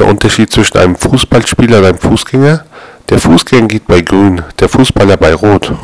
ist der Unterschied zwischen einem Fußballspieler und einem Fußgänger? Der Fußgänger geht bei Grün, der Fußballer bei Rot.